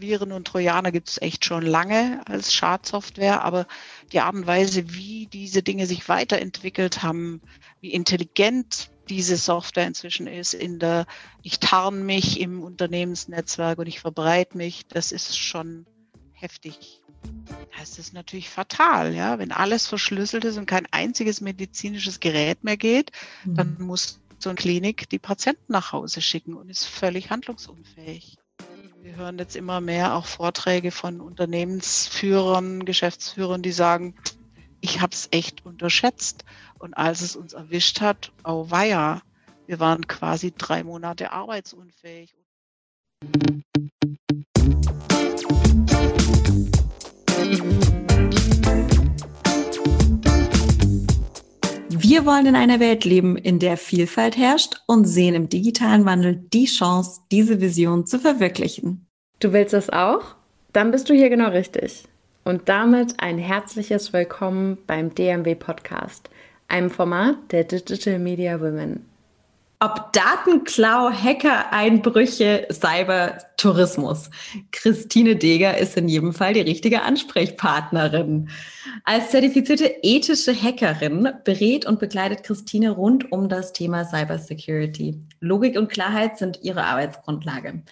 Viren und Trojaner gibt es echt schon lange als Schadsoftware, aber die Art und Weise, wie diese Dinge sich weiterentwickelt haben, wie intelligent diese Software inzwischen ist, in der, ich tarn mich im Unternehmensnetzwerk und ich verbreite mich, das ist schon heftig. Das ist natürlich fatal, ja. Wenn alles verschlüsselt ist und kein einziges medizinisches Gerät mehr geht, mhm. dann muss so eine Klinik die Patienten nach Hause schicken und ist völlig handlungsunfähig. Wir hören jetzt immer mehr auch Vorträge von Unternehmensführern, Geschäftsführern, die sagen, ich habe es echt unterschätzt. Und als es uns erwischt hat, oh weia, wir waren quasi drei Monate arbeitsunfähig. Wir wollen in einer Welt leben, in der Vielfalt herrscht und sehen im digitalen Wandel die Chance, diese Vision zu verwirklichen. Du willst das auch? Dann bist du hier genau richtig. Und damit ein herzliches Willkommen beim DMW Podcast, einem Format der Digital Media Women. Ob Datenklau, Hacker-Einbrüche, Cyber-Tourismus. Christine Deger ist in jedem Fall die richtige Ansprechpartnerin. Als zertifizierte ethische Hackerin berät und begleitet Christine rund um das Thema Cybersecurity. Logik und Klarheit sind ihre Arbeitsgrundlage.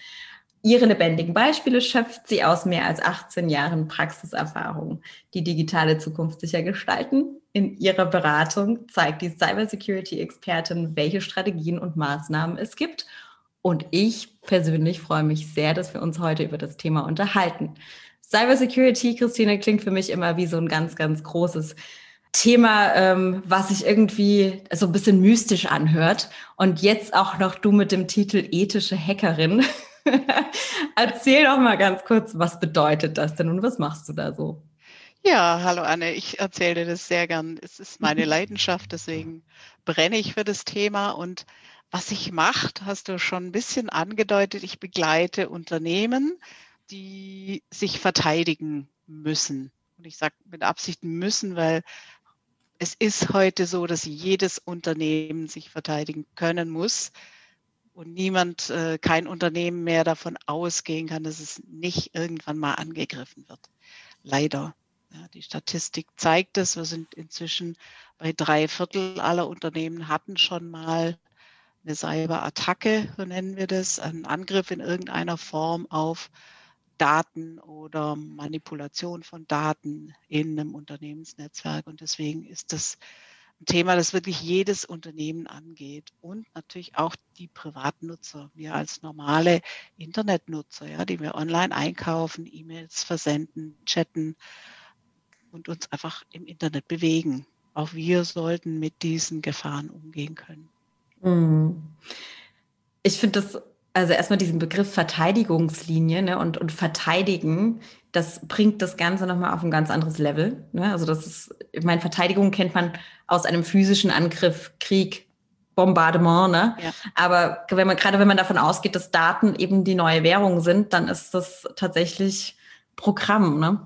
Ihre lebendigen Beispiele schöpft sie aus mehr als 18 Jahren Praxiserfahrung, die digitale Zukunft sicher gestalten. In ihrer Beratung zeigt die Cybersecurity-Expertin, welche Strategien und Maßnahmen es gibt. Und ich persönlich freue mich sehr, dass wir uns heute über das Thema unterhalten. Cybersecurity, Christine, klingt für mich immer wie so ein ganz, ganz großes Thema, ähm, was sich irgendwie so ein bisschen mystisch anhört. Und jetzt auch noch du mit dem Titel ethische Hackerin. Erzähl doch mal ganz kurz, was bedeutet das denn und was machst du da so? Ja, hallo Anne, ich erzähle dir das sehr gern. Es ist meine Leidenschaft, deswegen brenne ich für das Thema. Und was ich mache, hast du schon ein bisschen angedeutet, ich begleite Unternehmen, die sich verteidigen müssen. Und ich sage mit Absicht müssen, weil es ist heute so, dass jedes Unternehmen sich verteidigen können muss und niemand, äh, kein Unternehmen mehr davon ausgehen kann, dass es nicht irgendwann mal angegriffen wird. Leider. Ja, die Statistik zeigt es. Wir sind inzwischen bei drei Viertel aller Unternehmen hatten schon mal eine Cyberattacke, so nennen wir das, einen Angriff in irgendeiner Form auf Daten oder Manipulation von Daten in einem Unternehmensnetzwerk. Und deswegen ist das ein Thema, das wirklich jedes Unternehmen angeht und natürlich auch die Privatnutzer. Wir als normale Internetnutzer, ja, die wir online einkaufen, E-Mails versenden, chatten und uns einfach im Internet bewegen. Auch wir sollten mit diesen Gefahren umgehen können. Mhm. Ich finde das also erstmal diesen Begriff Verteidigungslinie ne, und, und Verteidigen, das bringt das Ganze nochmal auf ein ganz anderes Level. Ne? Also das ist, ich meine, Verteidigung kennt man aus einem physischen Angriff, Krieg, Bombardement, ne? Ja. Aber wenn man, gerade wenn man davon ausgeht, dass Daten eben die neue Währung sind, dann ist das tatsächlich Programm, ne?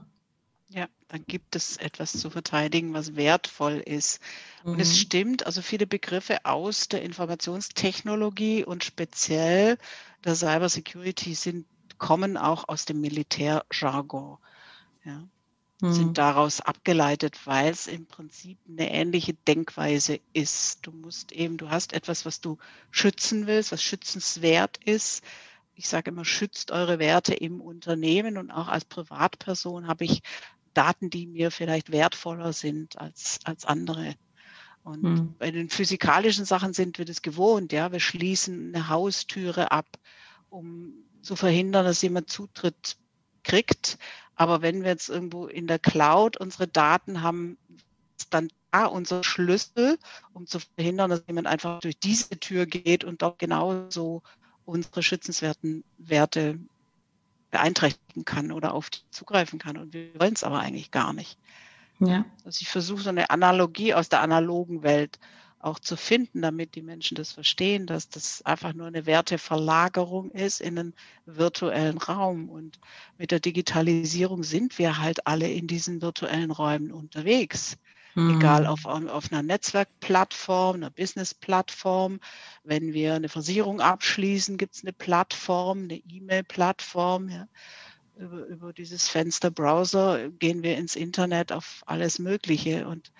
Dann gibt es etwas zu verteidigen, was wertvoll ist. Und mhm. es stimmt, also viele Begriffe aus der Informationstechnologie und speziell der Cybersecurity sind, kommen auch aus dem Militärjargon. Ja, mhm. Sind daraus abgeleitet, weil es im Prinzip eine ähnliche Denkweise ist. Du musst eben, du hast etwas, was du schützen willst, was schützenswert ist. Ich sage immer, schützt eure Werte im Unternehmen und auch als Privatperson habe ich Daten, die mir vielleicht wertvoller sind als, als andere und hm. bei den physikalischen Sachen sind wir das gewohnt, ja. Wir schließen eine Haustüre ab, um zu verhindern, dass jemand Zutritt kriegt. Aber wenn wir jetzt irgendwo in der Cloud unsere Daten haben, ist dann da unser Schlüssel, um zu verhindern, dass jemand einfach durch diese Tür geht und dort genauso unsere schützenswerten Werte beeinträchtigen kann oder auf die zugreifen kann. Und wir wollen es aber eigentlich gar nicht. Ja. Also ich versuche so eine Analogie aus der analogen Welt auch zu finden, damit die Menschen das verstehen, dass das einfach nur eine Werteverlagerung ist in einen virtuellen Raum. Und mit der Digitalisierung sind wir halt alle in diesen virtuellen Räumen unterwegs. Hm. Egal auf, auf einer Netzwerkplattform, einer Businessplattform. Wenn wir eine Versicherung abschließen, gibt es eine Plattform, eine E-Mail-Plattform. Ja. über, über dieses Fenster Browser gehen wir ins Internet auf alles Mögliche und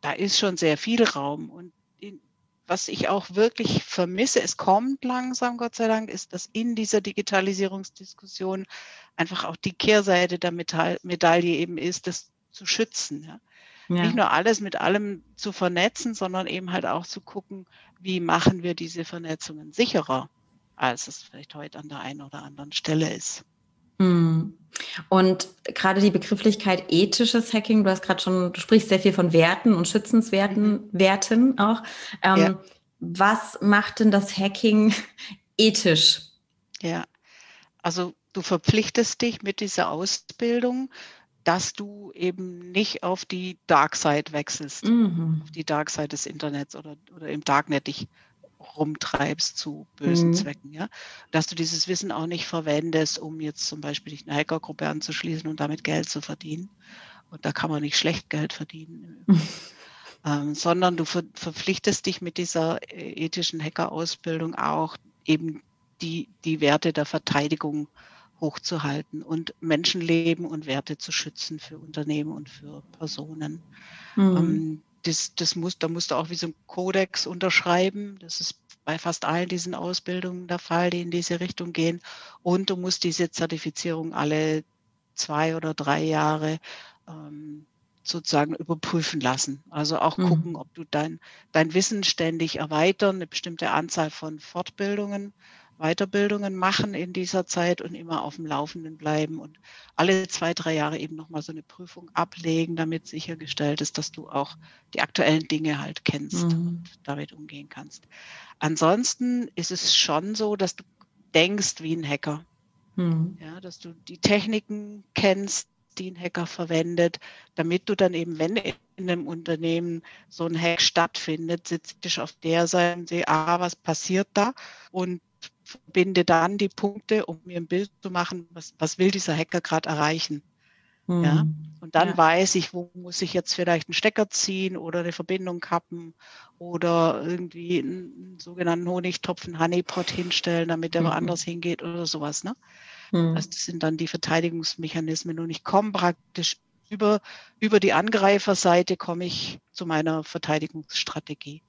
da ist schon sehr viel Raum. Und in, was ich auch wirklich vermisse, es kommt langsam, Gott sei Dank, ist, dass in dieser Digitalisierungsdiskussion einfach auch die Kehrseite der Medaille eben ist, das zu schützen. Ja. Ja. Nicht nur alles mit allem zu vernetzen, sondern eben halt auch zu gucken, wie machen wir diese Vernetzungen sicherer, als es vielleicht heute an der einen oder anderen Stelle ist. Hm. Und gerade die Begrifflichkeit ethisches Hacking, du hast gerade schon, du sprichst sehr viel von Werten und schützenswerten mhm. Werten auch. Ähm, ja. Was macht denn das Hacking ethisch? Ja, also du verpflichtest dich mit dieser Ausbildung, dass du eben nicht auf die Dark Side wechselst, mhm. auf die Dark Side des Internets oder, oder im Darknet dich rumtreibst zu bösen mhm. Zwecken, ja. Dass du dieses Wissen auch nicht verwendest, um jetzt zum Beispiel dich einer Hackergruppe anzuschließen und damit Geld zu verdienen. Und da kann man nicht schlecht Geld verdienen. ähm, sondern du ver verpflichtest dich mit dieser äh, ethischen Hackerausbildung auch eben die, die Werte der Verteidigung hochzuhalten und Menschenleben und Werte zu schützen für Unternehmen und für Personen. Mhm. Ähm, das, das muss, da musst du auch wie so ein Kodex unterschreiben. Das ist bei fast allen diesen Ausbildungen der Fall, die in diese Richtung gehen. Und du musst diese Zertifizierung alle zwei oder drei Jahre ähm, sozusagen überprüfen lassen. Also auch mhm. gucken, ob du dein, dein Wissen ständig erweitern, eine bestimmte Anzahl von Fortbildungen Weiterbildungen machen in dieser Zeit und immer auf dem Laufenden bleiben und alle zwei, drei Jahre eben nochmal so eine Prüfung ablegen, damit sichergestellt ist, dass du auch die aktuellen Dinge halt kennst mhm. und damit umgehen kannst. Ansonsten ist es schon so, dass du denkst wie ein Hacker. Mhm. Ja, dass du die Techniken kennst, die ein Hacker verwendet, damit du dann eben, wenn in einem Unternehmen so ein Hack stattfindet, sitzt ich auf der Seite und sehe, ah, was passiert da? Und verbinde dann die Punkte, um mir ein Bild zu machen, was, was will dieser Hacker gerade erreichen. Mhm. Ja? Und dann ja. weiß ich, wo muss ich jetzt vielleicht einen Stecker ziehen oder eine Verbindung kappen oder irgendwie einen sogenannten Honigtopf, einen Honeypot hinstellen, damit der mhm. woanders hingeht oder sowas. Ne? Mhm. Also das sind dann die Verteidigungsmechanismen und ich komme praktisch über, über die Angreiferseite komme ich zu meiner Verteidigungsstrategie.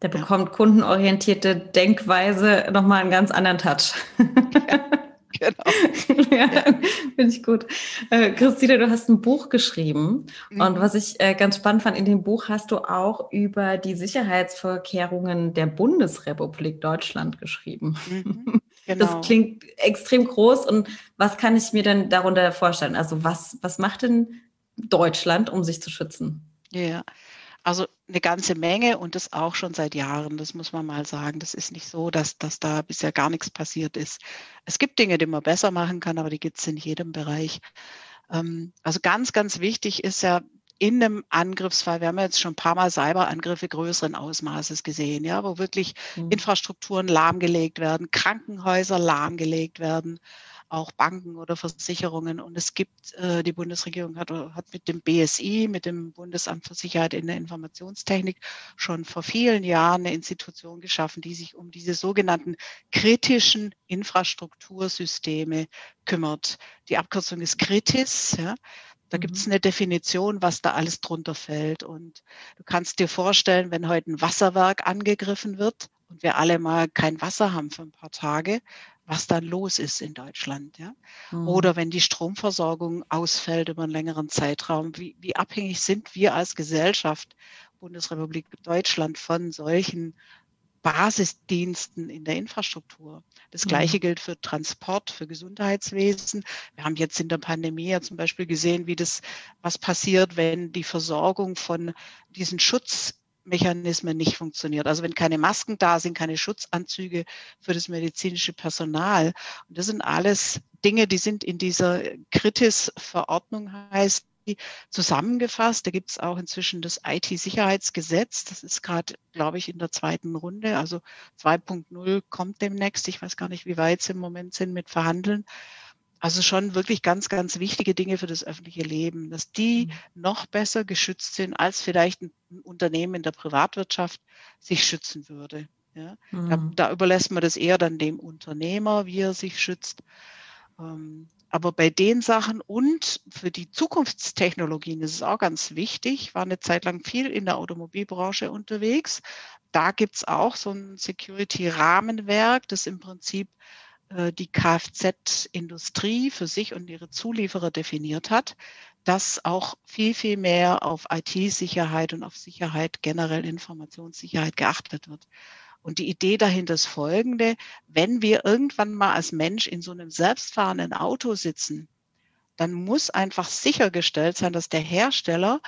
Da bekommt kundenorientierte Denkweise nochmal einen ganz anderen Touch. Ja, genau. ja, ja. finde ich gut. Äh, Christine, du hast ein Buch geschrieben. Mhm. Und was ich äh, ganz spannend fand, in dem Buch hast du auch über die Sicherheitsvorkehrungen der Bundesrepublik Deutschland geschrieben. Mhm. Genau. Das klingt extrem groß. Und was kann ich mir denn darunter vorstellen? Also was, was macht denn Deutschland, um sich zu schützen? Ja, also eine ganze Menge und das auch schon seit Jahren, das muss man mal sagen. Das ist nicht so, dass, dass da bisher gar nichts passiert ist. Es gibt Dinge, die man besser machen kann, aber die gibt es in jedem Bereich. Ähm, also ganz, ganz wichtig ist ja, in einem Angriffsfall, wir haben jetzt schon ein paar Mal Cyberangriffe größeren Ausmaßes gesehen, ja, wo wirklich mhm. Infrastrukturen lahmgelegt werden, Krankenhäuser lahmgelegt werden, auch Banken oder Versicherungen. Und es gibt, äh, die Bundesregierung hat, hat mit dem BSI, mit dem Bundesamt für Sicherheit in der Informationstechnik, schon vor vielen Jahren eine Institution geschaffen, die sich um diese sogenannten kritischen Infrastruktursysteme kümmert. Die Abkürzung ist Kritis. Ja. Da gibt es mhm. eine Definition, was da alles drunter fällt. Und du kannst dir vorstellen, wenn heute ein Wasserwerk angegriffen wird und wir alle mal kein Wasser haben für ein paar Tage, was dann los ist in Deutschland. Ja? Mhm. Oder wenn die Stromversorgung ausfällt über einen längeren Zeitraum, wie, wie abhängig sind wir als Gesellschaft, Bundesrepublik Deutschland, von solchen Basisdiensten in der Infrastruktur. Das Gleiche mhm. gilt für Transport, für Gesundheitswesen. Wir haben jetzt in der Pandemie ja zum Beispiel gesehen, wie das, was passiert, wenn die Versorgung von diesen Schutz Mechanismen nicht funktioniert. Also wenn keine Masken da sind, keine Schutzanzüge für das medizinische Personal. Und das sind alles Dinge, die sind in dieser Kritis-Verordnung heißt die zusammengefasst. Da gibt es auch inzwischen das IT-Sicherheitsgesetz. Das ist gerade, glaube ich, in der zweiten Runde. Also 2.0 kommt demnächst. Ich weiß gar nicht, wie weit sie im Moment sind mit Verhandeln. Also schon wirklich ganz, ganz wichtige Dinge für das öffentliche Leben, dass die mhm. noch besser geschützt sind, als vielleicht ein Unternehmen in der Privatwirtschaft sich schützen würde. Ja? Mhm. Da, da, überlässt man das eher dann dem Unternehmer, wie er sich schützt. Ähm, aber bei den Sachen und für die Zukunftstechnologien ist es auch ganz wichtig, war eine Zeit lang viel in der Automobilbranche unterwegs. Da gibt es auch so ein Security-Rahmenwerk, das im Prinzip die Kfz-Industrie für sich und ihre Zulieferer definiert hat, dass auch viel, viel mehr auf IT-Sicherheit und auf Sicherheit, generell Informationssicherheit geachtet wird. Und die Idee dahinter ist folgende, wenn wir irgendwann mal als Mensch in so einem selbstfahrenden Auto sitzen, dann muss einfach sichergestellt sein, dass der Hersteller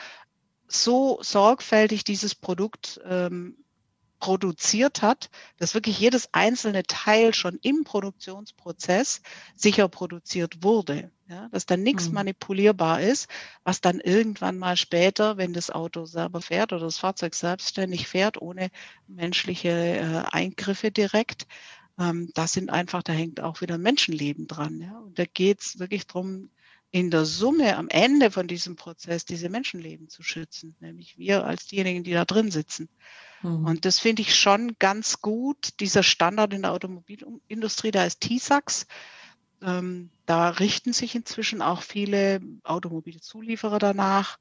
so sorgfältig dieses Produkt ähm, produziert hat, dass wirklich jedes einzelne Teil schon im Produktionsprozess sicher produziert wurde. Ja, dass dann nichts mhm. manipulierbar ist, was dann irgendwann mal später, wenn das Auto selber fährt oder das Fahrzeug selbstständig fährt, ohne menschliche äh, Eingriffe direkt, ähm, da sind einfach, da hängt auch wieder Menschenleben dran. Ja? Und da geht es wirklich darum, in der Summe am Ende von diesem Prozess diese Menschenleben zu schützen, nämlich wir als diejenigen, die da drin sitzen. Mhm. Und das finde ich schon ganz gut. Dieser Standard in der Automobilindustrie, da ist TISAX. Ähm, da richten sich inzwischen auch viele Automobilzulieferer danach.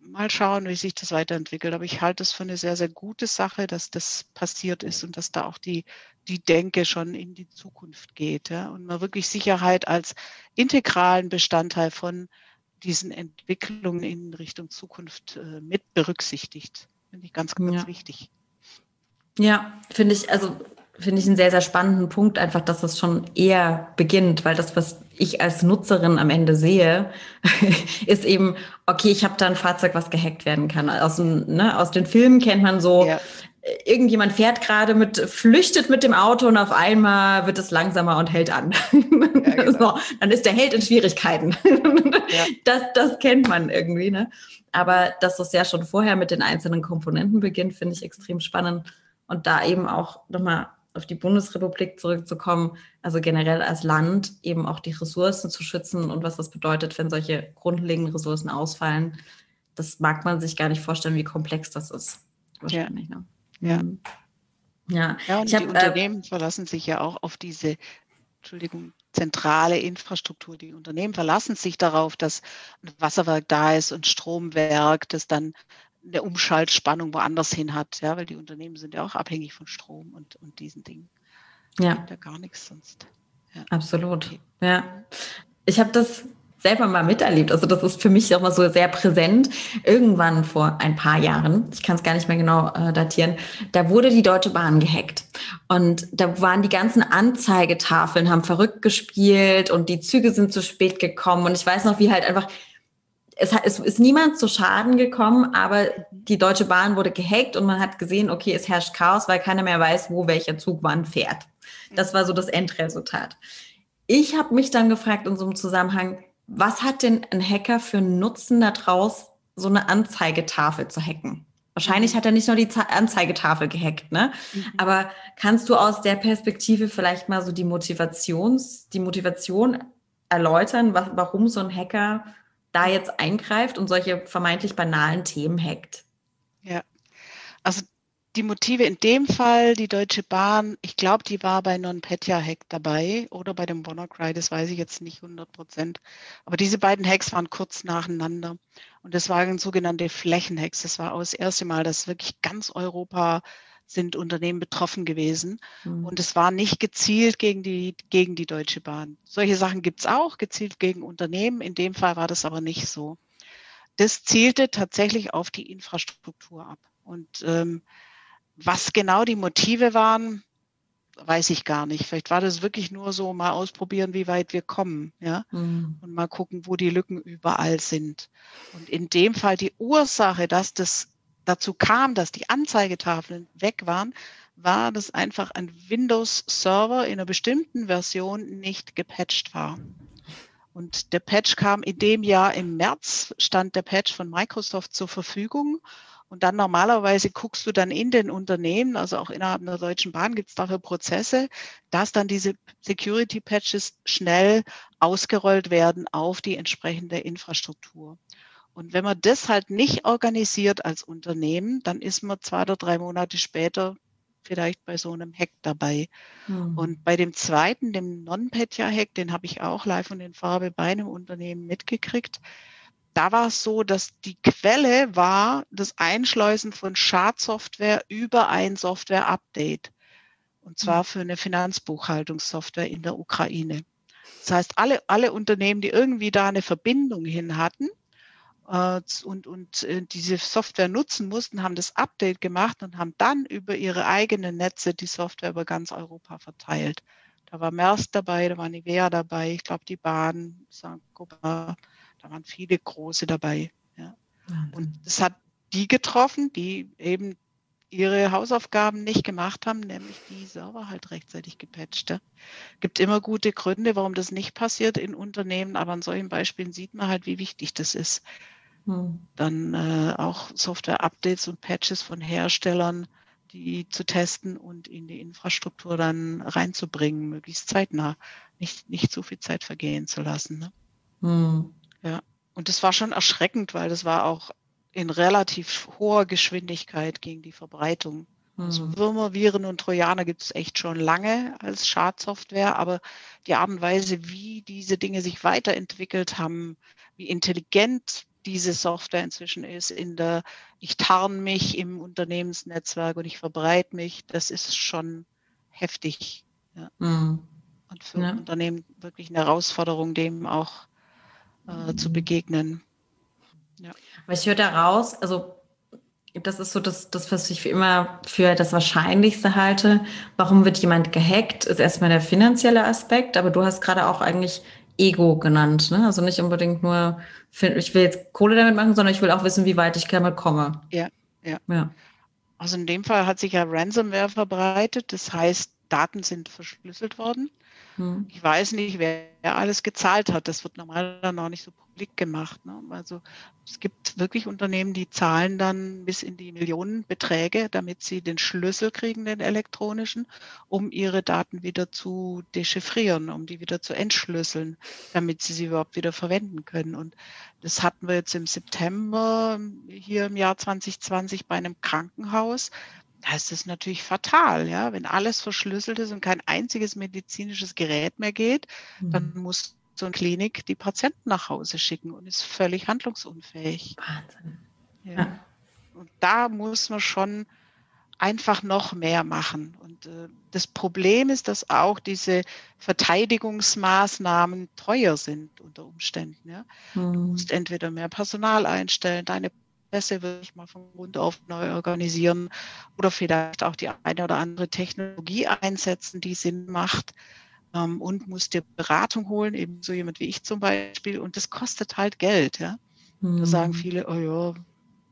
Mal schauen, wie sich das weiterentwickelt. Aber ich halte es für eine sehr, sehr gute Sache, dass das passiert ist und dass da auch die, die Denke schon in die Zukunft geht. Ja? Und man wirklich Sicherheit als integralen Bestandteil von diesen Entwicklungen in Richtung Zukunft äh, mit berücksichtigt. Finde ich ganz, ganz ja. wichtig. Ja, finde ich, also finde ich einen sehr, sehr spannenden Punkt, einfach, dass das schon eher beginnt, weil das, was ich als Nutzerin am Ende sehe, ist eben, okay, ich habe da ein Fahrzeug, was gehackt werden kann. Aus, dem, ne, aus den Filmen kennt man so, ja. Irgendjemand fährt gerade mit, flüchtet mit dem Auto und auf einmal wird es langsamer und hält an. Ja, genau. so, dann ist der Held in Schwierigkeiten. Ja. Das, das kennt man irgendwie. Ne? Aber dass das ja schon vorher mit den einzelnen Komponenten beginnt, finde ich extrem spannend. Und da eben auch nochmal auf die Bundesrepublik zurückzukommen, also generell als Land eben auch die Ressourcen zu schützen und was das bedeutet, wenn solche grundlegenden Ressourcen ausfallen, das mag man sich gar nicht vorstellen, wie komplex das ist. Wahrscheinlich, ja. Ne? Ja. Ja. ja, und ich die hab, äh, Unternehmen verlassen sich ja auch auf diese Entschuldigung, zentrale Infrastruktur. Die Unternehmen verlassen sich darauf, dass ein Wasserwerk da ist und Stromwerk, das dann eine Umschaltspannung woanders hin hat, ja, weil die Unternehmen sind ja auch abhängig von Strom und, und diesen Dingen. Ja. Da gar nichts sonst. Ja. Absolut. Okay. Ja. Ich habe das selber mal miterlebt. Also das ist für mich auch mal so sehr präsent. Irgendwann vor ein paar Jahren, ich kann es gar nicht mehr genau äh, datieren, da wurde die Deutsche Bahn gehackt. Und da waren die ganzen Anzeigetafeln, haben verrückt gespielt und die Züge sind zu spät gekommen. Und ich weiß noch, wie halt einfach, es, es ist niemand zu Schaden gekommen, aber die Deutsche Bahn wurde gehackt und man hat gesehen, okay, es herrscht Chaos, weil keiner mehr weiß, wo welcher Zug wann fährt. Das war so das Endresultat. Ich habe mich dann gefragt in so einem Zusammenhang, was hat denn ein Hacker für einen Nutzen daraus, so eine Anzeigetafel zu hacken? Wahrscheinlich mhm. hat er nicht nur die Anzeigetafel gehackt, ne? Mhm. Aber kannst du aus der Perspektive vielleicht mal so die Motivations, die Motivation erläutern, warum so ein Hacker da jetzt eingreift und solche vermeintlich banalen Themen hackt? Ja, also die Motive in dem Fall, die Deutsche Bahn, ich glaube, die war bei Non-Petya-Hack dabei oder bei dem WannaCry, das weiß ich jetzt nicht 100 Prozent. Aber diese beiden Hacks waren kurz nacheinander. Und das waren sogenannte Flächenhacks. Das war auch das erste Mal, dass wirklich ganz Europa sind Unternehmen betroffen gewesen. Mhm. Und es war nicht gezielt gegen die, gegen die Deutsche Bahn. Solche Sachen gibt es auch, gezielt gegen Unternehmen. In dem Fall war das aber nicht so. Das zielte tatsächlich auf die Infrastruktur ab. Und ähm, was genau die Motive waren, weiß ich gar nicht. Vielleicht war das wirklich nur so, mal ausprobieren, wie weit wir kommen, ja, mhm. und mal gucken, wo die Lücken überall sind. Und in dem Fall die Ursache, dass das dazu kam, dass die Anzeigetafeln weg waren, war, dass einfach ein Windows-Server in einer bestimmten Version nicht gepatcht war. Und der Patch kam in dem Jahr im März, stand der Patch von Microsoft zur Verfügung. Und dann normalerweise guckst du dann in den Unternehmen, also auch innerhalb der Deutschen Bahn gibt es dafür Prozesse, dass dann diese Security Patches schnell ausgerollt werden auf die entsprechende Infrastruktur. Und wenn man das halt nicht organisiert als Unternehmen, dann ist man zwei oder drei Monate später vielleicht bei so einem Hack dabei. Mhm. Und bei dem zweiten, dem Non-Petya-Hack, den habe ich auch live und in Farbe bei einem Unternehmen mitgekriegt. Da war es so, dass die Quelle war das Einschleusen von Schadsoftware über ein Software-Update. Und zwar hm. für eine Finanzbuchhaltungssoftware in der Ukraine. Das heißt, alle, alle Unternehmen, die irgendwie da eine Verbindung hin hatten, äh, und, und äh, diese Software nutzen mussten, haben das Update gemacht und haben dann über ihre eigenen Netze die Software über ganz Europa verteilt. Da war Maersk dabei, da war Nivea dabei, ich glaube die Bahn, Saint-Gobain, da waren viele große dabei. Ja. Und es hat die getroffen, die eben ihre Hausaufgaben nicht gemacht haben, nämlich die Server halt rechtzeitig gepatcht. Ja. Gibt immer gute Gründe, warum das nicht passiert in Unternehmen, aber an solchen Beispielen sieht man halt, wie wichtig das ist. Hm. Dann äh, auch Software-Updates und Patches von Herstellern, die zu testen und in die Infrastruktur dann reinzubringen, möglichst zeitnah, nicht, nicht so viel Zeit vergehen zu lassen. Ne? Hm. Ja, und das war schon erschreckend, weil das war auch in relativ hoher Geschwindigkeit gegen die Verbreitung. Also hm. Würmer, Viren und Trojaner gibt es echt schon lange als Schadsoftware, aber die Art und Weise, wie diese Dinge sich weiterentwickelt haben, wie intelligent diese Software inzwischen ist, in der, ich tarn mich im Unternehmensnetzwerk und ich verbreite mich, das ist schon heftig. Ja. Mhm. Und für ja. Unternehmen wirklich eine Herausforderung, dem auch äh, zu begegnen. Ja. Aber ich höre da raus, also das ist so das, das, was ich für immer für das Wahrscheinlichste halte. Warum wird jemand gehackt, ist erstmal der finanzielle Aspekt, aber du hast gerade auch eigentlich Ego genannt. Ne? Also nicht unbedingt nur, ich will jetzt Kohle damit machen, sondern ich will auch wissen, wie weit ich damit komme. Ja, ja. ja. Also in dem Fall hat sich ja Ransomware verbreitet. Das heißt, Daten sind verschlüsselt worden. Hm. Ich weiß nicht, wer alles gezahlt hat. Das wird normalerweise noch nicht so publik gemacht. Ne? Also es gibt wirklich Unternehmen, die zahlen dann bis in die Millionenbeträge, damit sie den Schlüssel kriegen, den elektronischen, um ihre Daten wieder zu dechiffrieren, um die wieder zu entschlüsseln, damit sie sie überhaupt wieder verwenden können. Und das hatten wir jetzt im September hier im Jahr 2020 bei einem Krankenhaus da ist es natürlich fatal, ja. Wenn alles verschlüsselt ist und kein einziges medizinisches Gerät mehr geht, mhm. dann muss so eine Klinik die Patienten nach Hause schicken und ist völlig handlungsunfähig. Wahnsinn. Ja. ja. Und da muss man schon einfach noch mehr machen. Und äh, das Problem ist, dass auch diese Verteidigungsmaßnahmen teuer sind unter Umständen. Ja? Mhm. Du musst entweder mehr Personal einstellen, deine Prozesse wirklich mal von Grund auf neu organisieren oder vielleicht auch die eine oder andere Technologie einsetzen, die Sinn macht ähm, und musst dir Beratung holen, eben so jemand wie ich zum Beispiel. Und das kostet halt Geld. Ja? Mhm. Da sagen viele, oh ja,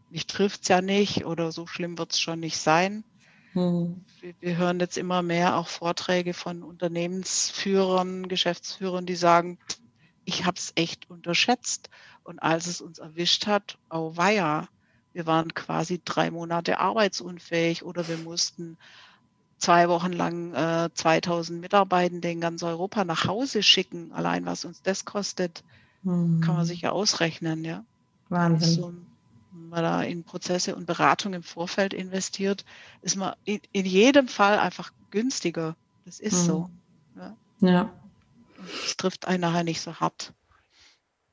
mich trifft es ja nicht oder so schlimm wird es schon nicht sein. Mhm. Wir, wir hören jetzt immer mehr auch Vorträge von Unternehmensführern, Geschäftsführern, die sagen, ich habe es echt unterschätzt. Und als es uns erwischt hat, oh weia, wir waren quasi drei Monate arbeitsunfähig oder wir mussten zwei Wochen lang äh, 2000 Mitarbeitende in ganz Europa nach Hause schicken. Allein was uns das kostet, hm. kann man sich ja ausrechnen, ja. Wahnsinn. So, wenn man da in Prozesse und Beratung im Vorfeld investiert, ist man in, in jedem Fall einfach günstiger. Das ist hm. so. Ja. ja. Es trifft einen nachher nicht so hart.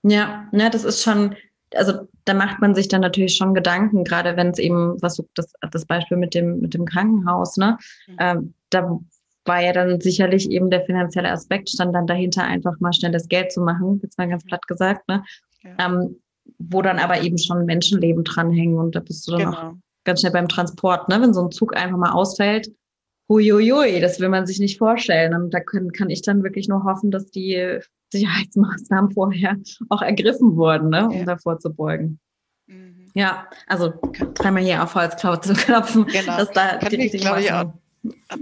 Ja, ne, das ist schon, also da macht man sich dann natürlich schon Gedanken, gerade wenn es eben, was du, das, das Beispiel mit dem, mit dem Krankenhaus, ne, mhm. ähm, da war ja dann sicherlich eben der finanzielle Aspekt, stand dann dahinter einfach mal schnell das Geld zu machen, jetzt mal ganz mhm. platt gesagt, ne, ja. ähm, wo dann aber eben schon Menschenleben dranhängen und da bist du dann genau. auch ganz schnell beim Transport, ne, wenn so ein Zug einfach mal ausfällt, huiuiui, das will man sich nicht vorstellen. Und da können, kann ich dann wirklich nur hoffen, dass die Sicherheitsmaßnahmen vorher auch ergriffen wurden, ne, um ja. davor zu beugen. Mhm. Ja, also dreimal hier auf Holzklau zu klopfen. Genau. Dass da kann mich, glaube ich, auch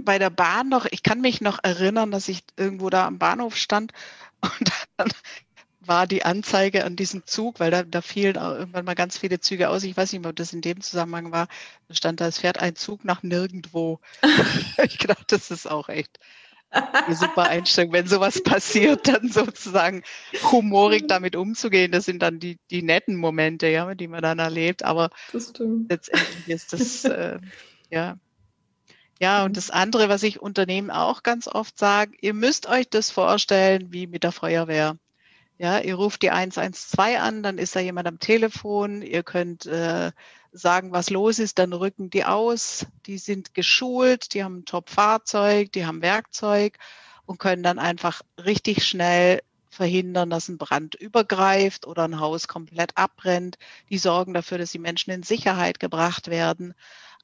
bei der Bahn noch, ich kann mich noch erinnern, dass ich irgendwo da am Bahnhof stand und dann war die Anzeige an diesem Zug, weil da, da fielen auch irgendwann mal ganz viele Züge aus. Ich weiß nicht, ob das in dem Zusammenhang war. Da stand da, es fährt ein Zug nach nirgendwo. ich glaube, das ist auch echt eine super Einstellung. Wenn sowas passiert, dann sozusagen humorig damit umzugehen, das sind dann die, die netten Momente, ja, die man dann erlebt. Aber letztendlich ist das, äh, ja, Ja, und das andere, was ich Unternehmen auch ganz oft sage, ihr müsst euch das vorstellen wie mit der Feuerwehr. Ja, ihr ruft die 112 an, dann ist da jemand am Telefon, ihr könnt äh, sagen, was los ist, dann rücken die aus, die sind geschult, die haben ein Top-Fahrzeug, die haben Werkzeug und können dann einfach richtig schnell verhindern, dass ein Brand übergreift oder ein Haus komplett abbrennt. Die sorgen dafür, dass die Menschen in Sicherheit gebracht werden.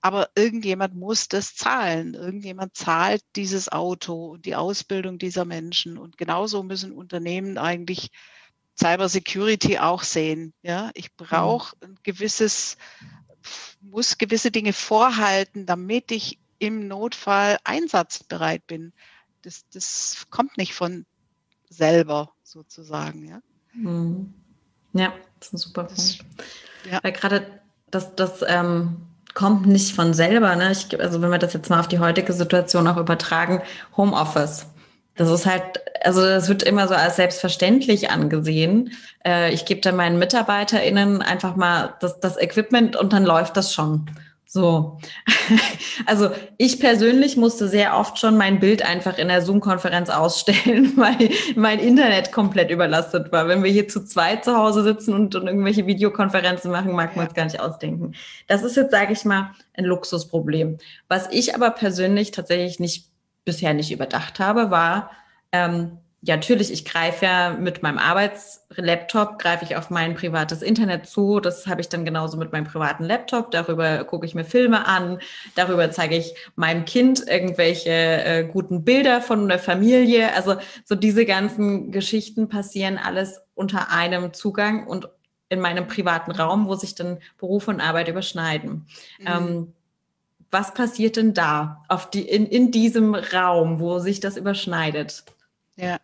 Aber irgendjemand muss das zahlen. Irgendjemand zahlt dieses Auto und die Ausbildung dieser Menschen. Und genauso müssen Unternehmen eigentlich Cyber Security auch sehen. Ja, ich mhm. brauche ein gewisses, muss gewisse Dinge vorhalten, damit ich im Notfall einsatzbereit bin. Das, das kommt nicht von selber sozusagen. Ja, mhm. ja das ist ein super Punkt. ja. Weil gerade das, das ähm, kommt nicht von selber. Ne? Ich, also wenn wir das jetzt mal auf die heutige Situation auch übertragen, Homeoffice. Das ist halt, also das wird immer so als selbstverständlich angesehen. Äh, ich gebe dann meinen MitarbeiterInnen einfach mal das, das Equipment und dann läuft das schon. So. Also ich persönlich musste sehr oft schon mein Bild einfach in der Zoom-Konferenz ausstellen, weil mein Internet komplett überlastet war. Wenn wir hier zu zweit zu Hause sitzen und, und irgendwelche Videokonferenzen machen, mag man es gar nicht ausdenken. Das ist jetzt, sage ich mal, ein Luxusproblem. Was ich aber persönlich tatsächlich nicht bisher nicht überdacht habe, war, ähm, ja, natürlich, ich greife ja mit meinem Arbeitslaptop, greife ich auf mein privates Internet zu. Das habe ich dann genauso mit meinem privaten Laptop. Darüber gucke ich mir Filme an. Darüber zeige ich meinem Kind irgendwelche äh, guten Bilder von der Familie. Also so diese ganzen Geschichten passieren alles unter einem Zugang und in meinem privaten Raum, wo sich dann Beruf und Arbeit überschneiden. Mhm. Ähm, was passiert denn da auf die, in, in diesem Raum, wo sich das überschneidet? Ja,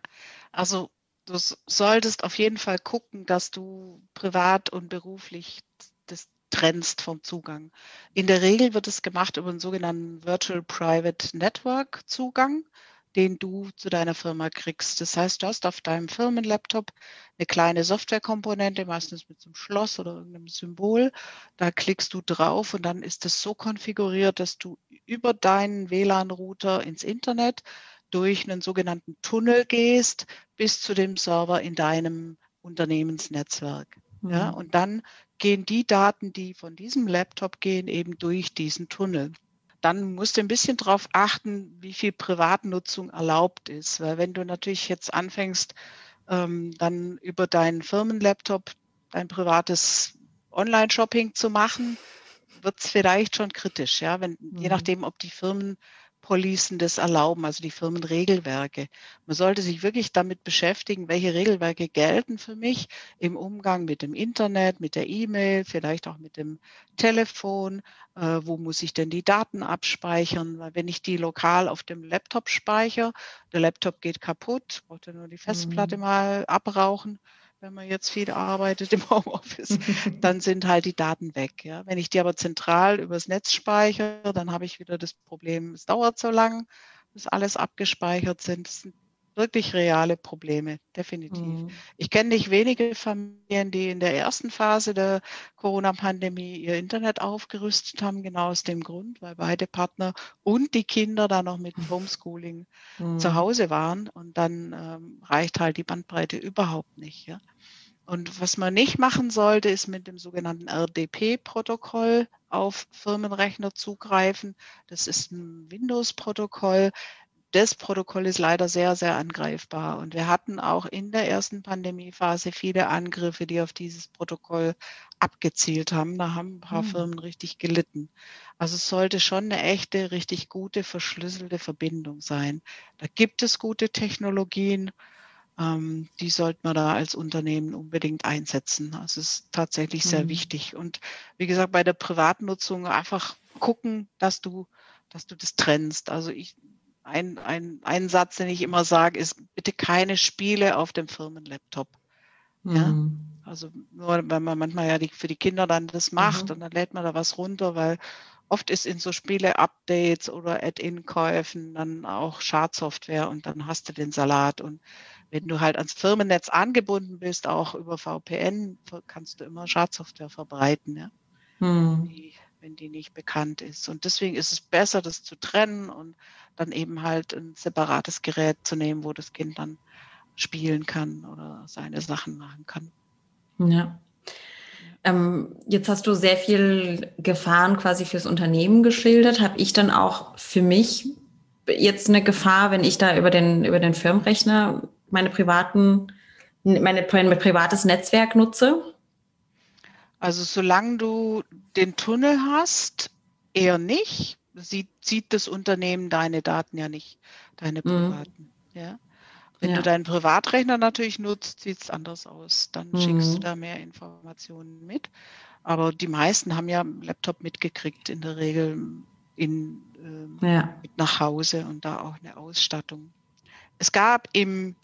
also du solltest auf jeden Fall gucken, dass du privat und beruflich das trennst vom Zugang. In der Regel wird es gemacht über einen sogenannten Virtual Private Network Zugang den du zu deiner Firma kriegst. Das heißt, du hast auf deinem Firmenlaptop eine kleine Softwarekomponente, meistens mit einem Schloss oder irgendeinem Symbol. Da klickst du drauf und dann ist es so konfiguriert, dass du über deinen WLAN-Router ins Internet durch einen sogenannten Tunnel gehst bis zu dem Server in deinem Unternehmensnetzwerk. Mhm. Ja, und dann gehen die Daten, die von diesem Laptop gehen, eben durch diesen Tunnel dann musst du ein bisschen darauf achten, wie viel Privatnutzung erlaubt ist. Weil wenn du natürlich jetzt anfängst, ähm, dann über deinen Firmenlaptop dein privates Online-Shopping zu machen, wird es vielleicht schon kritisch, ja, wenn, mhm. je nachdem, ob die Firmen Policen das erlauben, also die Firmenregelwerke. Man sollte sich wirklich damit beschäftigen, welche Regelwerke gelten für mich im Umgang mit dem Internet, mit der E-Mail, vielleicht auch mit dem Telefon. Äh, wo muss ich denn die Daten abspeichern? Weil wenn ich die lokal auf dem Laptop speichere, der Laptop geht kaputt, braucht er nur die Festplatte mhm. mal abrauchen wenn man jetzt viel arbeitet im Homeoffice, dann sind halt die Daten weg. Ja. Wenn ich die aber zentral übers Netz speichere, dann habe ich wieder das Problem, es dauert so lang, bis alles abgespeichert sind. Das sind wirklich reale Probleme, definitiv. Mhm. Ich kenne nicht wenige Familien, die in der ersten Phase der Corona-Pandemie ihr Internet aufgerüstet haben, genau aus dem Grund, weil beide Partner und die Kinder da noch mit Homeschooling mhm. zu Hause waren und dann ähm, reicht halt die Bandbreite überhaupt nicht. Ja? Und was man nicht machen sollte, ist mit dem sogenannten RDP-Protokoll auf Firmenrechner zugreifen. Das ist ein Windows-Protokoll das Protokoll ist leider sehr, sehr angreifbar. Und wir hatten auch in der ersten Pandemiephase viele Angriffe, die auf dieses Protokoll abgezielt haben. Da haben ein paar mhm. Firmen richtig gelitten. Also es sollte schon eine echte, richtig gute, verschlüsselte Verbindung sein. Da gibt es gute Technologien. Ähm, die sollte man da als Unternehmen unbedingt einsetzen. Also es ist tatsächlich sehr mhm. wichtig. Und wie gesagt, bei der Privatnutzung einfach gucken, dass du dass du das trennst. Also ich, ein, ein, ein Satz, den ich immer sage, ist bitte keine Spiele auf dem Firmenlaptop. Mhm. Ja? Also nur, wenn man manchmal ja die, für die Kinder dann das macht mhm. und dann lädt man da was runter, weil oft ist in so Spiele-Updates oder Add-in-Käufen dann auch Schadsoftware und dann hast du den Salat. Und wenn du halt ans Firmennetz angebunden bist, auch über VPN, kannst du immer Schadsoftware verbreiten. Ja? Mhm. Die wenn die nicht bekannt ist. Und deswegen ist es besser, das zu trennen und dann eben halt ein separates Gerät zu nehmen, wo das Kind dann spielen kann oder seine Sachen machen kann. Ja. Ähm, jetzt hast du sehr viel Gefahren quasi fürs Unternehmen geschildert. Habe ich dann auch für mich jetzt eine Gefahr, wenn ich da über den, über den Firmenrechner meine privaten, meine, mein privates Netzwerk nutze? Also solange du den Tunnel hast, eher nicht. Sieht, sieht das Unternehmen deine Daten ja nicht, deine mhm. privaten. Mhm. Ja. Wenn ja. du deinen Privatrechner natürlich nutzt, sieht es anders aus. Dann mhm. schickst du da mehr Informationen mit. Aber die meisten haben ja Laptop mitgekriegt, in der Regel in, äh, ja. mit nach Hause und da auch eine Ausstattung. Es gab im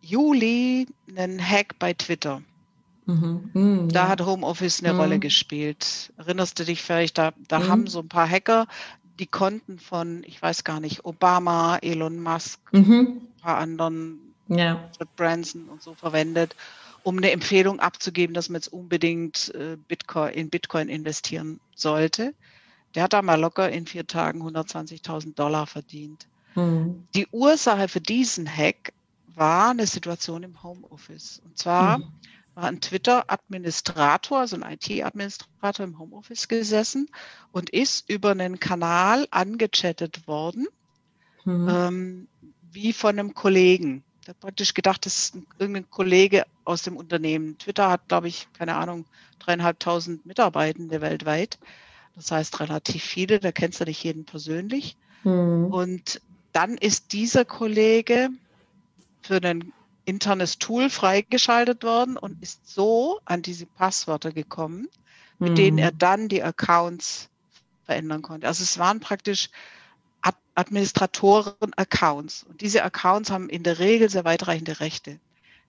Juli einen Hack bei Twitter. Mhm. Mhm, da ja. hat Homeoffice eine mhm. Rolle gespielt. Erinnerst du dich vielleicht, da, da mhm. haben so ein paar Hacker die Konten von, ich weiß gar nicht, Obama, Elon Musk, mhm. ein paar anderen, ja. Branson und so verwendet, um eine Empfehlung abzugeben, dass man jetzt unbedingt äh, Bitcoin, in Bitcoin investieren sollte. Der hat da mal locker in vier Tagen 120.000 Dollar verdient. Mhm. Die Ursache für diesen Hack war eine Situation im Homeoffice. Und zwar mhm war ein Twitter-Administrator, also ein IT-Administrator im Homeoffice gesessen und ist über einen Kanal angechattet worden, mhm. ähm, wie von einem Kollegen. Der hat praktisch gedacht, das ist irgendein Kollege aus dem Unternehmen. Twitter hat, glaube ich, keine Ahnung, dreieinhalbtausend Mitarbeitende weltweit. Das heißt relativ viele, da kennst du nicht jeden persönlich. Mhm. Und dann ist dieser Kollege für einen internes Tool freigeschaltet worden und ist so an diese Passwörter gekommen, mit mhm. denen er dann die Accounts verändern konnte. Also es waren praktisch Administratoren-Accounts. Und diese Accounts haben in der Regel sehr weitreichende Rechte.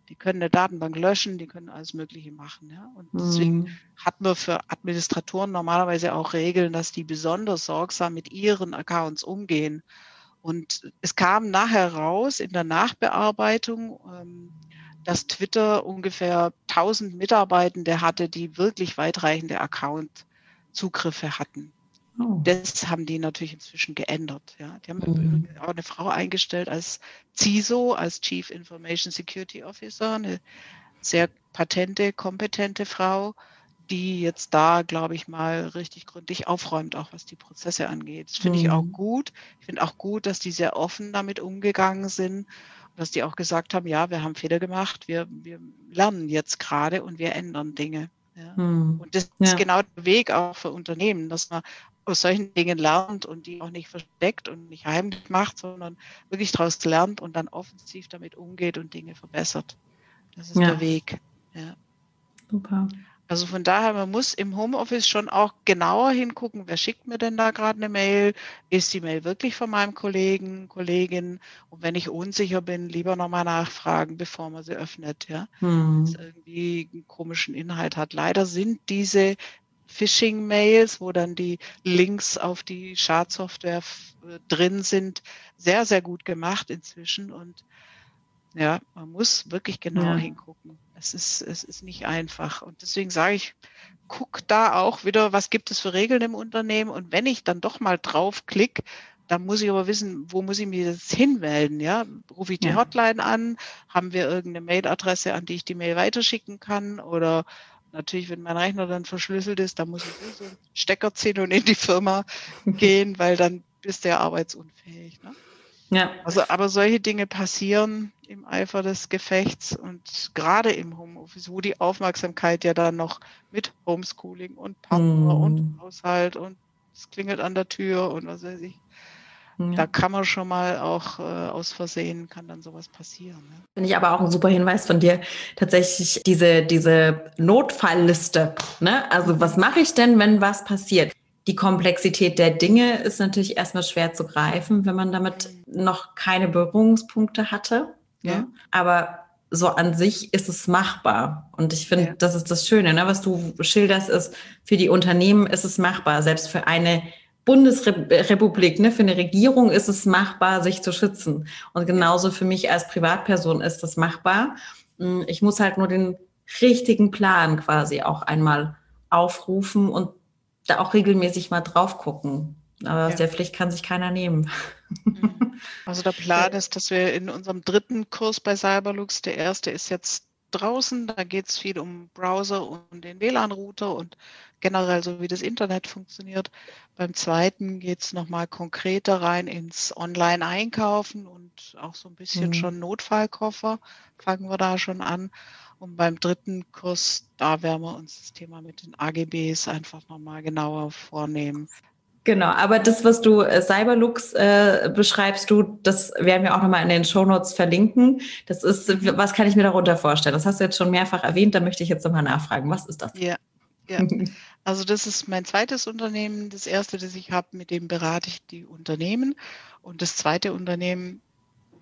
Die können eine Datenbank löschen, die können alles Mögliche machen. Ja? Und deswegen mhm. hat man für Administratoren normalerweise auch Regeln, dass die besonders sorgsam mit ihren Accounts umgehen und es kam nachher raus in der Nachbearbeitung, ähm, dass Twitter ungefähr 1000 Mitarbeitende hatte, die wirklich weitreichende Account-Zugriffe hatten. Oh. Das haben die natürlich inzwischen geändert. Ja. Die haben mhm. auch eine Frau eingestellt als CISO, als Chief Information Security Officer, eine sehr patente, kompetente Frau, die jetzt da, glaube ich, mal richtig gründlich aufräumt, auch was die Prozesse angeht. Das finde mhm. ich auch mhm. gut. Ich finde auch gut, dass die sehr offen damit umgegangen sind und dass die auch gesagt haben, ja, wir haben Fehler gemacht, wir, wir lernen jetzt gerade und wir ändern Dinge. Ja. Mhm. Und das ja. ist genau der Weg auch für Unternehmen, dass man aus solchen Dingen lernt und die auch nicht versteckt und nicht heimlich macht, sondern wirklich daraus lernt und dann offensiv damit umgeht und Dinge verbessert. Das ist ja. der Weg. Super. Also von daher, man muss im Homeoffice schon auch genauer hingucken, wer schickt mir denn da gerade eine Mail? Ist die Mail wirklich von meinem Kollegen, Kollegin? Und wenn ich unsicher bin, lieber nochmal nachfragen, bevor man sie öffnet, ja. Hm. Dass irgendwie einen komischen Inhalt hat. Leider sind diese Phishing-Mails, wo dann die Links auf die Schadsoftware äh, drin sind, sehr, sehr gut gemacht inzwischen. Und ja, man muss wirklich genauer ja. hingucken. Es ist, es ist nicht einfach. Und deswegen sage ich, guck da auch wieder, was gibt es für Regeln im Unternehmen. Und wenn ich dann doch mal draufklick, dann muss ich aber wissen, wo muss ich mich jetzt hinmelden? Ja, rufe ich die ja. Hotline an? Haben wir irgendeine Mailadresse, an die ich die Mail weiterschicken kann? Oder natürlich, wenn mein Rechner dann verschlüsselt ist, dann muss ich so einen Stecker ziehen und in die Firma gehen, weil dann bist du ja arbeitsunfähig. Ne? Ja. Also, aber solche Dinge passieren im Eifer des Gefechts und gerade im Homeoffice, wo die Aufmerksamkeit ja dann noch mit Homeschooling und Partner mm. und Haushalt und es klingelt an der Tür und was weiß ich. Ja. Da kann man schon mal auch äh, aus Versehen, kann dann sowas passieren. Ne? Finde ich aber auch ein super Hinweis von dir, tatsächlich diese, diese Notfallliste. Ne? Also was mache ich denn, wenn was passiert? Die Komplexität der Dinge ist natürlich erstmal schwer zu greifen, wenn man damit noch keine Berührungspunkte hatte. Ja. Aber so an sich ist es machbar. Und ich finde, ja. das ist das Schöne, ne? was du schilderst, ist, für die Unternehmen ist es machbar. Selbst für eine Bundesrepublik, ne, für eine Regierung ist es machbar, sich zu schützen. Und genauso für mich als Privatperson ist das machbar. Hm, ich muss halt nur den richtigen Plan quasi auch einmal aufrufen und da auch regelmäßig mal drauf gucken. Aber aus ja. der Pflicht kann sich keiner nehmen. Also der Plan ist, dass wir in unserem dritten Kurs bei Cyberlux, der erste ist jetzt draußen, da geht es viel um Browser und den WLAN-Router und generell so, wie das Internet funktioniert. Beim zweiten geht es nochmal konkreter rein ins Online-Einkaufen und auch so ein bisschen mhm. schon Notfallkoffer, fangen wir da schon an. Und beim dritten Kurs, da werden wir uns das Thema mit den AGBs einfach nochmal genauer vornehmen. Genau, aber das, was du äh, Cyberlux äh, beschreibst, du, das werden wir auch nochmal in den Shownotes verlinken. Das ist, was kann ich mir darunter vorstellen? Das hast du jetzt schon mehrfach erwähnt, da möchte ich jetzt nochmal nachfragen. Was ist das? Ja, ja. Also das ist mein zweites Unternehmen. Das erste, das ich habe, mit dem berate ich die Unternehmen. Und das zweite Unternehmen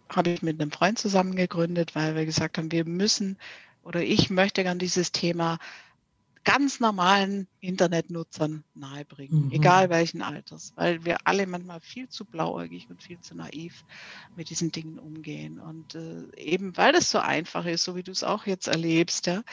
habe ich mit einem Freund zusammen gegründet, weil wir gesagt haben, wir müssen oder ich möchte gern dieses Thema ganz normalen Internetnutzern nahebringen, mhm. egal welchen Alters, weil wir alle manchmal viel zu blauäugig und viel zu naiv mit diesen Dingen umgehen. Und äh, eben weil das so einfach ist, so wie du es auch jetzt erlebst, ja,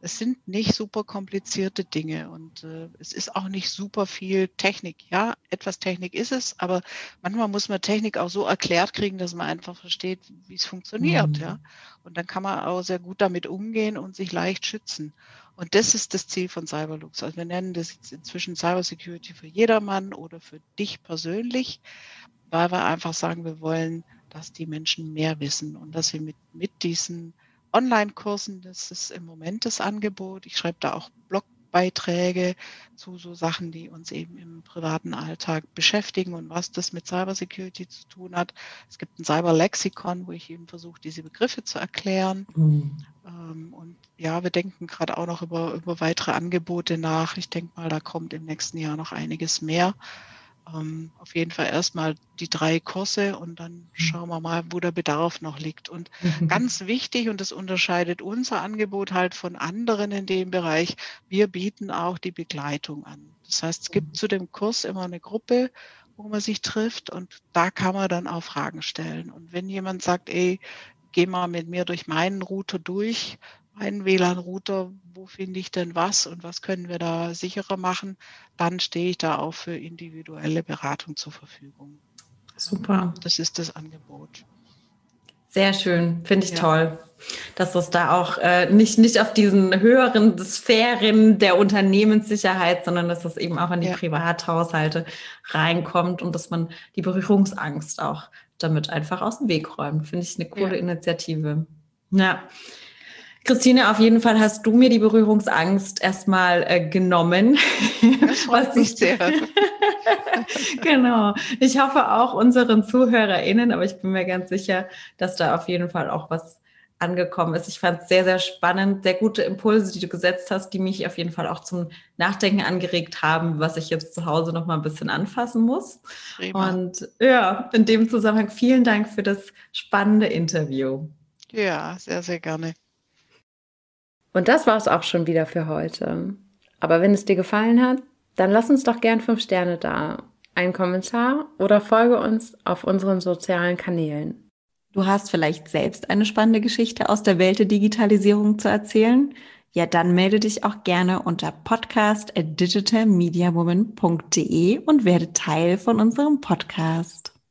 es sind nicht super komplizierte Dinge und äh, es ist auch nicht super viel Technik. Ja, etwas Technik ist es, aber manchmal muss man Technik auch so erklärt kriegen, dass man einfach versteht, wie es funktioniert. Mhm. Ja, und dann kann man auch sehr gut damit umgehen und sich leicht schützen. Und das ist das Ziel von Cyberlux. Also wir nennen das jetzt inzwischen Cybersecurity für jedermann oder für dich persönlich, weil wir einfach sagen, wir wollen, dass die Menschen mehr wissen und dass sie mit, mit diesen Online-Kursen, das ist im Moment das Angebot. Ich schreibe da auch Blogbeiträge zu so Sachen, die uns eben im privaten Alltag beschäftigen und was das mit Cybersecurity zu tun hat. Es gibt ein Cyberlexikon, wo ich eben versuche, diese Begriffe zu erklären. Mhm. Ähm, und ja, wir denken gerade auch noch über, über weitere Angebote nach. Ich denke mal, da kommt im nächsten Jahr noch einiges mehr ähm, auf jeden Fall erstmal die drei Kurse und dann mhm. schauen wir mal, wo der Bedarf noch liegt. Und mhm. ganz wichtig, und das unterscheidet unser Angebot halt von anderen in dem Bereich, wir bieten auch die Begleitung an. Das heißt, es gibt mhm. zu dem Kurs immer eine Gruppe, wo man sich trifft und da kann man dann auch Fragen stellen. Und wenn jemand sagt, ey, geh mal mit mir durch meinen Router durch, meinen WLAN-Router, wo finde ich denn was und was können wir da sicherer machen, dann stehe ich da auch für individuelle Beratung zur Verfügung. Super. Das ist das Angebot. Sehr schön, finde ich ja. toll, dass das da auch äh, nicht, nicht auf diesen höheren Sphären der Unternehmenssicherheit, sondern dass das eben auch in die ja. Privathaushalte reinkommt und dass man die Berührungsangst auch damit einfach aus dem Weg räumt. Finde ich eine coole ja. Initiative. Ja. Christine, auf jeden Fall hast du mir die Berührungsangst erstmal äh, genommen. Das freut mich sehr. genau. Ich hoffe auch unseren ZuhörerInnen, aber ich bin mir ganz sicher, dass da auf jeden Fall auch was angekommen ist. Ich fand es sehr, sehr spannend, sehr gute Impulse, die du gesetzt hast, die mich auf jeden Fall auch zum Nachdenken angeregt haben, was ich jetzt zu Hause noch mal ein bisschen anfassen muss. Prima. Und ja, in dem Zusammenhang vielen Dank für das spannende Interview. Ja, sehr, sehr gerne. Und das war es auch schon wieder für heute. Aber wenn es dir gefallen hat, dann lass uns doch gern fünf Sterne da, einen Kommentar oder folge uns auf unseren sozialen Kanälen. Du hast vielleicht selbst eine spannende Geschichte aus der Welt der Digitalisierung zu erzählen? Ja, dann melde dich auch gerne unter podcast at digitalmediawoman.de und werde Teil von unserem Podcast.